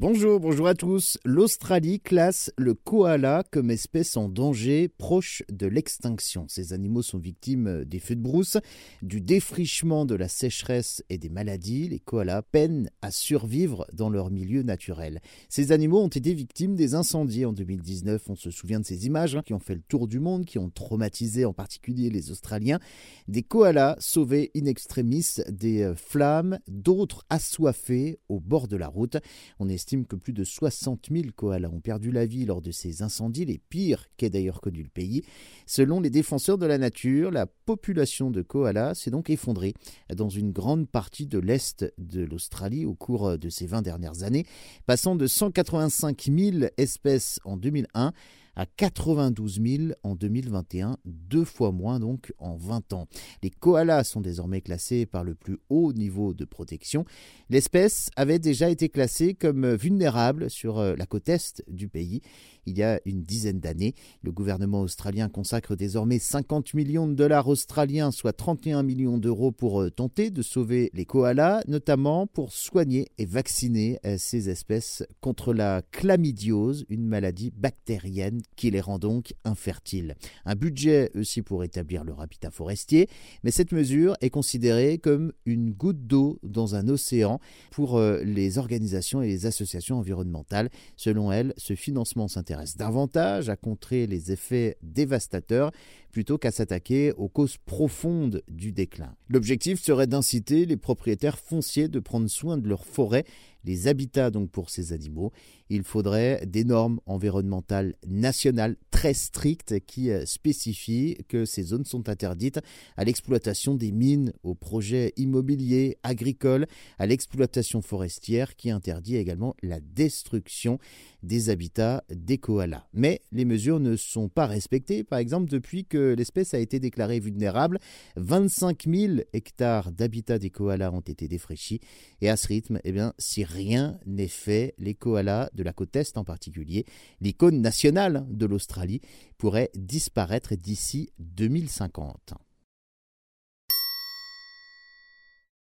Bonjour, bonjour à tous. L'Australie classe le koala comme espèce en danger proche de l'extinction. Ces animaux sont victimes des feux de brousse, du défrichement de la sécheresse et des maladies. Les koalas peinent à survivre dans leur milieu naturel. Ces animaux ont été victimes des incendies en 2019. On se souvient de ces images hein, qui ont fait le tour du monde, qui ont traumatisé en particulier les Australiens. Des koalas sauvés in extremis des euh, flammes, d'autres assoiffés au bord de la route. On estime que plus de 60 000 koalas ont perdu la vie lors de ces incendies, les pires qu'ait d'ailleurs connu le pays. Selon les défenseurs de la nature, la population de koalas s'est donc effondrée dans une grande partie de l'est de l'Australie au cours de ces 20 dernières années, passant de 185 000 espèces en 2001 à 92 000 en 2021, deux fois moins donc en 20 ans. Les koalas sont désormais classés par le plus haut niveau de protection. L'espèce avait déjà été classée comme vulnérable sur euh, la côte est du pays il y a une dizaine d'années. Le gouvernement australien consacre désormais 50 millions de dollars australiens, soit 31 millions d'euros pour euh, tenter de sauver les koalas, notamment pour soigner et vacciner euh, ces espèces contre la chlamydiose, une maladie bactérienne qui les rend donc infertiles. Un budget aussi pour établir leur habitat forestier, mais cette mesure est considérée comme une goutte d'eau dans un océan pour euh, les organisations et les associations environnementales. Selon elles, ce financement s'intéresse davantage à contrer les effets dévastateurs plutôt qu'à s'attaquer aux causes profondes du déclin. L'objectif serait d'inciter les propriétaires fonciers de prendre soin de leurs forêts, les habitats donc pour ces animaux. Il faudrait des normes environnementales nationales très strictes qui euh, spécifient que ces zones sont interdites à l'exploitation des mines, aux projets immobiliers, agricoles, à l'exploitation forestière qui interdit également la destruction des habitats des koalas. Mais les mesures ne sont pas respectées, par exemple depuis que l'espèce a été déclarée vulnérable. 25 000 hectares d'habitat des koalas ont été défraîchis. Et à ce rythme, eh bien, si rien n'est fait, les koalas de la côte Est en particulier, l'icône nationale de l'Australie, pourraient disparaître d'ici 2050.